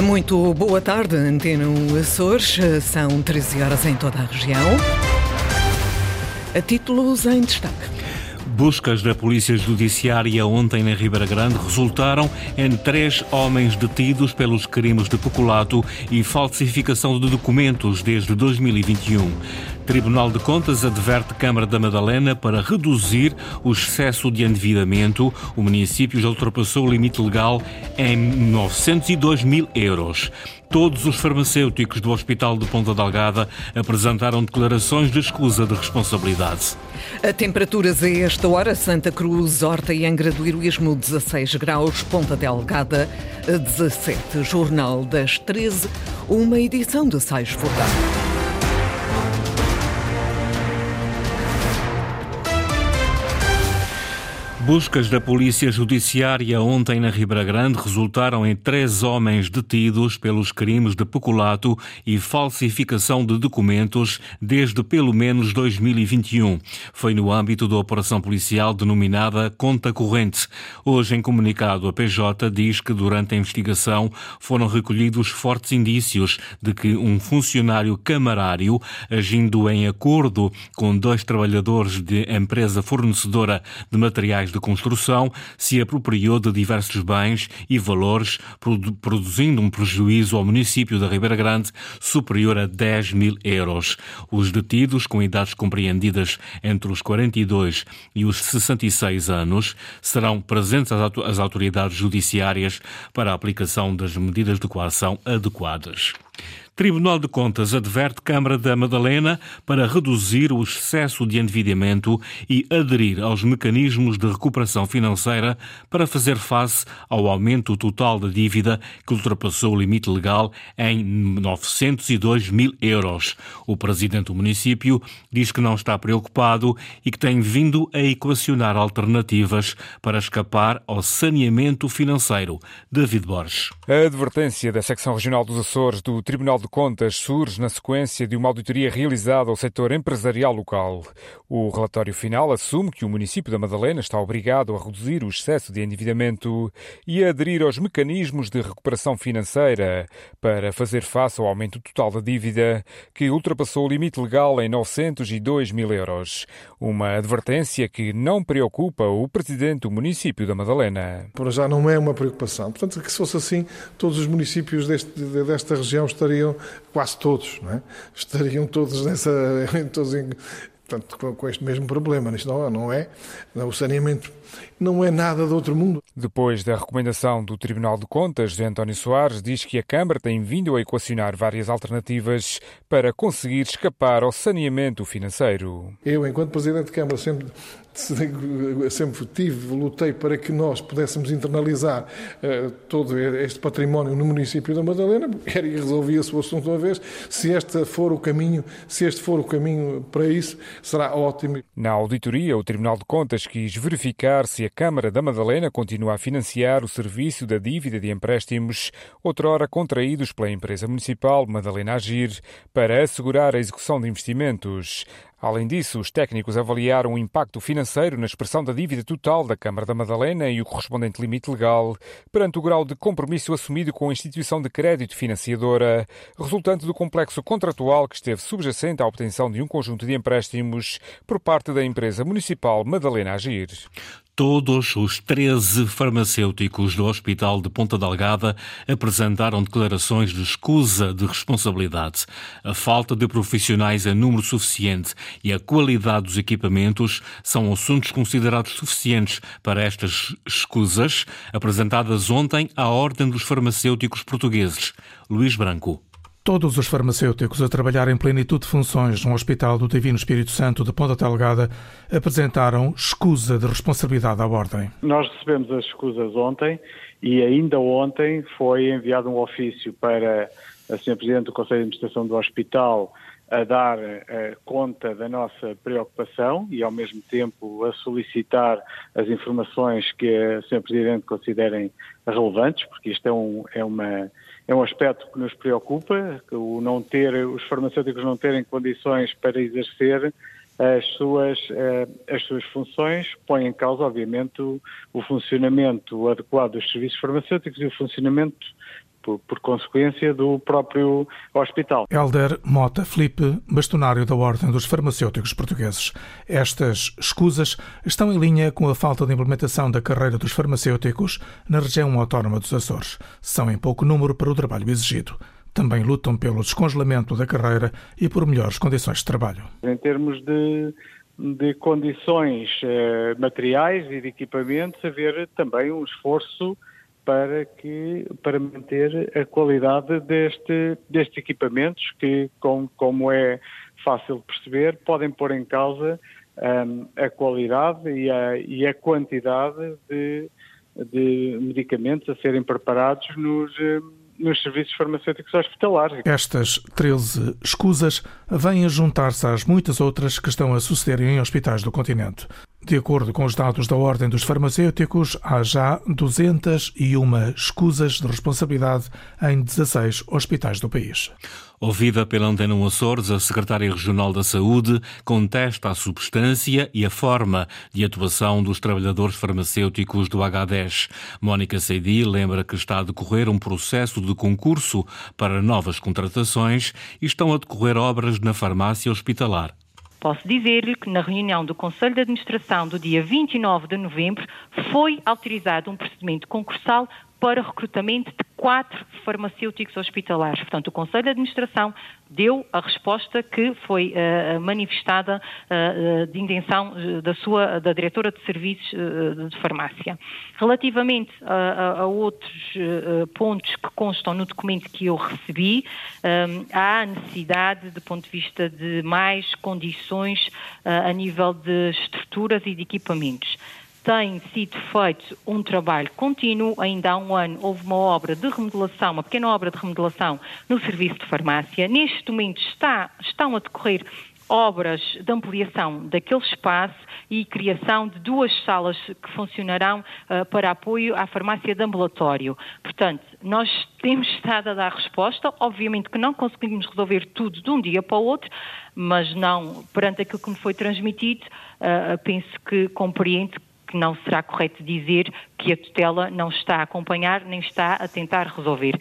Muito boa tarde, Antena Açores. São 13 horas em toda a região. A títulos em destaque. Buscas da Polícia Judiciária ontem na Ribeira Grande resultaram em três homens detidos pelos crimes de peculato e falsificação de documentos desde 2021. Tribunal de Contas adverte Câmara da Madalena para reduzir o excesso de endividamento. O município já ultrapassou o limite legal em 902 mil euros. Todos os farmacêuticos do Hospital de Ponta Delgada apresentaram declarações de escusa de responsabilidade. A temperaturas a esta hora, Santa Cruz, Horta e Angra do Heroísmo, 16 graus, Ponta Delgada, 17. Jornal das 13, uma edição de Sais Furtado. Buscas da Polícia Judiciária ontem na Ribeira Grande resultaram em três homens detidos pelos crimes de peculato e falsificação de documentos desde pelo menos 2021. Foi no âmbito da operação policial denominada Conta Corrente. Hoje, em comunicado, a PJ diz que durante a investigação foram recolhidos fortes indícios de que um funcionário camarário, agindo em acordo com dois trabalhadores de empresa fornecedora de materiais de construção se apropriou de diversos bens e valores, produzindo um prejuízo ao município da Ribeira Grande superior a 10 mil euros. Os detidos, com idades compreendidas entre os 42 e os 66 anos, serão presentes às autoridades judiciárias para a aplicação das medidas de coação adequadas. Tribunal de Contas adverte Câmara da Madalena para reduzir o excesso de endividamento e aderir aos mecanismos de recuperação financeira para fazer face ao aumento total da dívida que ultrapassou o limite legal em 902 mil euros. O presidente do município diz que não está preocupado e que tem vindo a equacionar alternativas para escapar ao saneamento financeiro. David Borges. A advertência da secção regional dos Açores do Tribunal de Contas surge na sequência de uma auditoria realizada ao setor empresarial local. O relatório final assume que o município da Madalena está obrigado a reduzir o excesso de endividamento e a aderir aos mecanismos de recuperação financeira para fazer face ao aumento total da dívida, que ultrapassou o limite legal em 902 mil euros. Uma advertência que não preocupa o presidente do município da Madalena. Por já não é uma preocupação. Portanto, que se fosse assim, todos os municípios deste, desta região estariam quase todos, é? estariam todos nessa, todos em, portanto, com, este mesmo problema. Isto não, não é, o saneamento não é nada de outro mundo. Depois da recomendação do Tribunal de Contas, António Soares diz que a Câmara tem vindo a equacionar várias alternativas para conseguir escapar ao saneamento financeiro. Eu, enquanto Presidente de Câmara, sempre sempre tive, lutei para que nós pudéssemos internalizar uh, todo este património no município da Madalena, era e resolvia-se o assunto uma vez. Se este for o caminho, se este for o caminho para isso, será ótimo. Na auditoria, o Tribunal de Contas quis verificar se a Câmara da Madalena continua a financiar o serviço da dívida de empréstimos, outrora contraídos pela empresa municipal Madalena Agir, para assegurar a execução de investimentos. Além disso, os técnicos avaliaram o impacto financeiro na expressão da dívida total da Câmara da Madalena e o correspondente limite legal, perante o grau de compromisso assumido com a instituição de crédito financiadora, resultante do complexo contratual que esteve subjacente à obtenção de um conjunto de empréstimos por parte da empresa municipal Madalena Agir. Todos os 13 farmacêuticos do Hospital de Ponta Delgada apresentaram declarações de escusa de responsabilidade. A falta de profissionais em número suficiente e a qualidade dos equipamentos são assuntos considerados suficientes para estas escusas apresentadas ontem à Ordem dos Farmacêuticos Portugueses. Luís Branco. Todos os farmacêuticos a trabalhar em plenitude de funções no Hospital do Divino Espírito Santo de Ponta Delgada apresentaram escusa de responsabilidade à Ordem. Nós recebemos as escusas ontem e ainda ontem foi enviado um ofício para a Sra. Presidente do Conselho de Administração do Hospital a dar uh, conta da nossa preocupação e, ao mesmo tempo, a solicitar as informações que a Sra. Presidente considerem relevantes, porque isto é, um, é uma é um aspecto que nos preocupa, o não ter, os farmacêuticos não terem condições para exercer as suas, eh, as suas funções, põe em causa, obviamente, o, o funcionamento adequado dos serviços farmacêuticos e o funcionamento por, por, consequência do próprio hospital. Helder Mota Felipe, bastonário da Ordem dos Farmacêuticos Portugueses. Estas escusas estão em linha com a falta de implementação da carreira dos farmacêuticos na região autónoma dos Açores. São em pouco número para o trabalho exigido. Também lutam pelo descongelamento da carreira e por melhores condições de trabalho. Em termos de de condições uh, materiais e de equipamentos, haver também um esforço para que para manter a qualidade deste, destes equipamentos que, com, como é fácil de perceber, podem pôr em causa um, a qualidade e a, e a quantidade de, de, medicamentos a serem preparados nos, nos serviços farmacêuticos hospitalares. Estas 13 escusas vêm a juntar-se às muitas outras que estão a suceder em hospitais do continente. De acordo com os dados da Ordem dos Farmacêuticos, há já 201 escusas de responsabilidade em 16 hospitais do país. Ouvida pela Antena Açores, a Secretária Regional da Saúde contesta a substância e a forma de atuação dos trabalhadores farmacêuticos do H10. Mónica Seidi lembra que está a decorrer um processo de concurso para novas contratações e estão a decorrer obras na farmácia hospitalar. Posso dizer-lhe que na reunião do Conselho de Administração do dia 29 de novembro foi autorizado um procedimento concursal para recrutamento de quatro farmacêuticos hospitalares. Portanto, o Conselho de Administração deu a resposta que foi uh, manifestada uh, de intenção da sua da diretora de serviços uh, de farmácia. Relativamente a, a outros pontos que constam no documento que eu recebi, um, há necessidade, do ponto de vista de mais condições a nível de estruturas e de equipamentos tem sido feito um trabalho contínuo. Ainda há um ano houve uma obra de remodelação, uma pequena obra de remodelação no serviço de farmácia. Neste momento está, estão a decorrer obras de ampliação daquele espaço e criação de duas salas que funcionarão uh, para apoio à farmácia de ambulatório. Portanto, nós temos estado a dar resposta, obviamente que não conseguimos resolver tudo de um dia para o outro, mas não, perante aquilo que me foi transmitido, uh, penso que compreende que não será correto dizer que a tutela não está a acompanhar nem está a tentar resolver.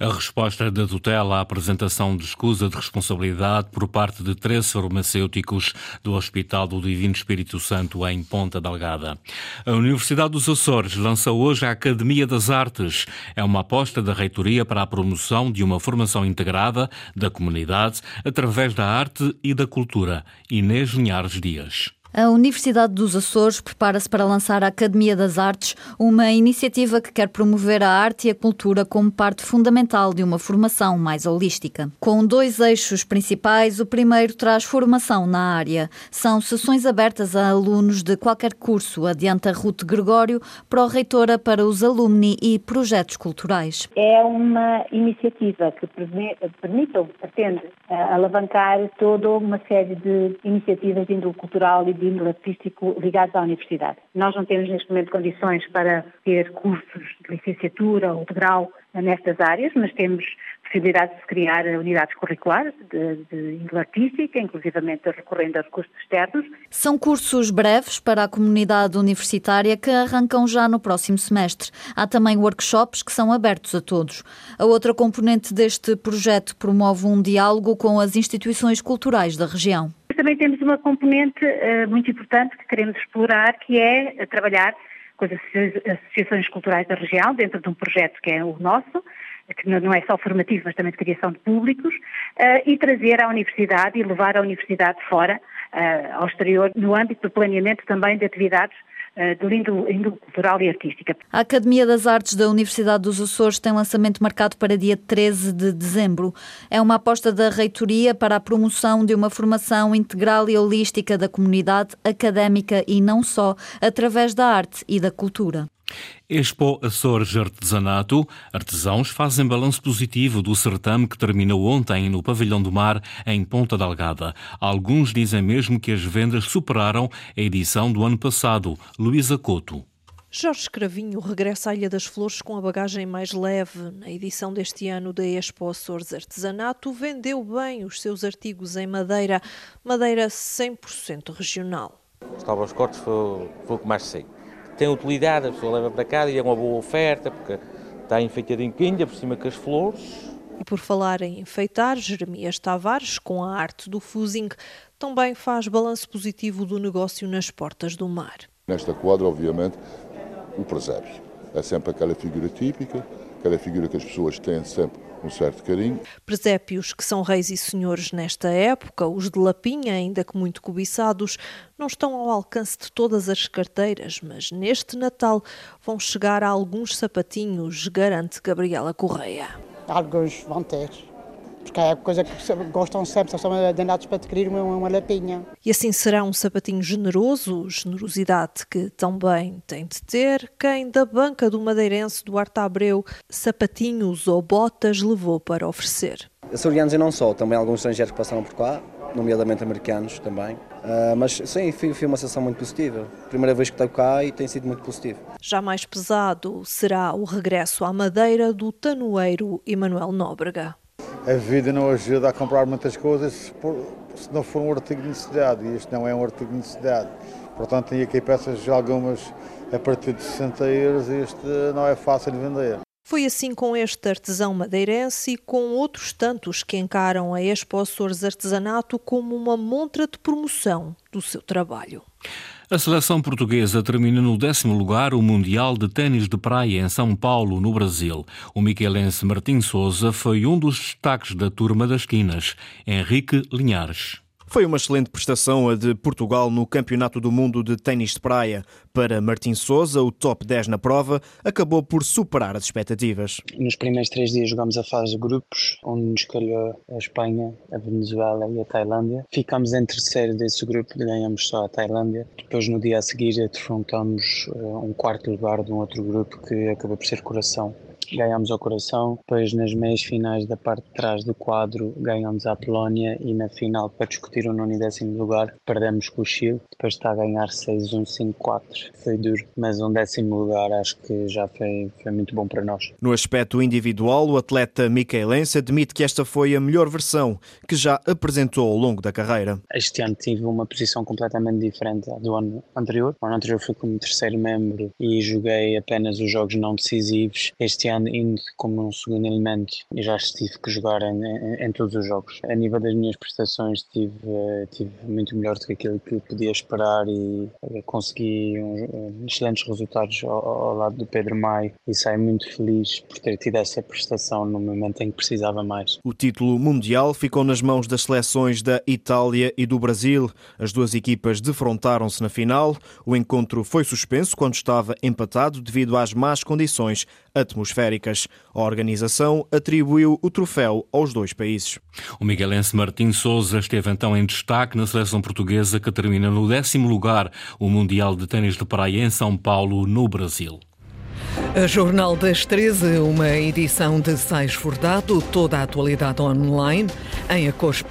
A resposta da tutela à apresentação de escusa de responsabilidade por parte de três farmacêuticos do Hospital do Divino Espírito Santo em Ponta Delgada. A Universidade dos Açores lança hoje a Academia das Artes. É uma aposta da reitoria para a promoção de uma formação integrada da comunidade através da arte e da cultura. Inês Linhares Dias. A Universidade dos Açores prepara-se para lançar a Academia das Artes, uma iniciativa que quer promover a arte e a cultura como parte fundamental de uma formação mais holística. Com dois eixos principais, o primeiro traz formação na área. São sessões abertas a alunos de qualquer curso, adianta Ruth Gregório, pró-reitora para os alumni e projetos culturais. É uma iniciativa que permite ou pretende eh, alavancar toda uma série de iniciativas de índole cultural e de índole artístico ligados à universidade. Nós não temos neste momento condições para ter cursos de licenciatura ou de grau nestas áreas, mas temos possibilidade de criar unidades curriculares de, de índole artística, inclusivamente recorrendo a recursos externos. São cursos breves para a comunidade universitária que arrancam já no próximo semestre. Há também workshops que são abertos a todos. A outra componente deste projeto promove um diálogo com as instituições culturais da região também temos uma componente uh, muito importante que queremos explorar, que é trabalhar com as associações culturais da região, dentro de um projeto que é o nosso, que não é só formativo, mas também de criação de públicos, uh, e trazer à universidade e levar a universidade fora, uh, ao exterior, no âmbito do planeamento também de atividades eh, de índole cultural e artística. A Academia das Artes da Universidade dos Açores tem lançamento marcado para dia 13 de dezembro. É uma aposta da reitoria para a promoção de uma formação integral e holística da comunidade académica e não só, através da arte e da cultura. Expo Açores Artesanato. Artesãos fazem balanço positivo do certame que terminou ontem no Pavilhão do Mar, em Ponta Delgada. Alguns dizem mesmo que as vendas superaram a edição do ano passado. Luísa Couto. Jorge Escravinho regressa à Ilha das Flores com a bagagem mais leve. Na edição deste ano da Expo Açores Artesanato, vendeu bem os seus artigos em madeira, madeira 100% regional. Os tábuas cortes foi, foi o que mais sei tem utilidade, a pessoa leva para casa e é uma boa oferta, porque Está enfeitadinho ainda por cima com as flores. E por falar em enfeitar, Jeremias Tavares, com a arte do fusing, também faz balanço positivo do negócio nas portas do mar. Nesta quadra, obviamente, o presépio. É sempre aquela figura típica, aquela figura que as pessoas têm sempre um certo carinho. Presépios que são reis e senhores nesta época, os de Lapinha, ainda que muito cobiçados, não estão ao alcance de todas as carteiras, mas neste Natal vão chegar a alguns sapatinhos, garante Gabriela Correia. Alguns vão ter porque é coisa que gostam sempre, são danados para adquirir uma, uma lapinha. E assim será um sapatinho generoso, generosidade que também tem de ter quem da banca do madeirense Duarte Abreu sapatinhos ou botas levou para oferecer. Açorianos e não só, também alguns estrangeiros que passaram por cá, nomeadamente americanos também. Uh, mas sim, foi, foi, uma sensação muito positiva. Primeira vez que estou cá e tem sido muito positivo. Já mais pesado será o regresso à Madeira do tanoeiro Emanuel Nóbrega a vida não ajuda a comprar muitas coisas se não for um artigo de necessidade e este não é um artigo de necessidade. Portanto, tem aqui peças algumas a partir de 60 euros e este não é fácil de vender. Foi assim com este artesão madeirense e com outros tantos que encaram a Expo Açores Artesanato como uma montra de promoção do seu trabalho. A seleção portuguesa termina no décimo lugar o Mundial de Ténis de Praia em São Paulo, no Brasil. O miquelense Martim Souza foi um dos destaques da turma das quinas. Henrique Linhares. Foi uma excelente prestação a de Portugal no Campeonato do Mundo de Ténis de Praia. Para Martim Souza, o top 10 na prova acabou por superar as expectativas. Nos primeiros três dias jogamos a fase de grupos, onde nos calhou a Espanha, a Venezuela e a Tailândia. Ficámos em terceiro desse grupo, ganhamos só a Tailândia. Depois, no dia a seguir, defrontamos eh, um quarto lugar de um outro grupo que acabou por ser Coração ganhámos ao Coração, depois nas meias finais da parte de trás do quadro ganhámos a Polónia e na final para discutir o nono e décimo lugar perdemos com o Chile, depois está a ganhar 6-1, 5-4, foi duro, mas um décimo lugar acho que já foi, foi muito bom para nós. No aspecto individual, o atleta Micaelense admite que esta foi a melhor versão que já apresentou ao longo da carreira. Este ano tive uma posição completamente diferente do ano anterior. O ano anterior fui como terceiro membro e joguei apenas os jogos não decisivos. Este ano indo como um segundo elemento e já tive que jogar em, em, em, todos os jogos. A nível das minhas prestações tive, tive muito melhor do que aquilo que podia esperar e eh, consegui um, excelentes resultados ao, ao, lado do Pedro Maio e saio muito feliz por ter tido essa prestação no momento em que precisava mais. O título mundial ficou nas mãos das seleções da Itália e do Brasil. As duas equipas defrontaram-se na final. O encontro foi suspenso quando estava empatado devido às más condições atmosféricas. A organização atribuiu o troféu aos dois países. O miguelense Martim Souza esteve então em destaque na seleção portuguesa que termina no décimo lugar o Mundial de Tênis de Praia em São Paulo, no Brasil. A Jornal das 13, uma edição de Sais Fordado, toda a atualidade online em acos.rtp.pt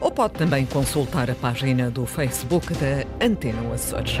ou pode também consultar a página do Facebook da Antena Açores.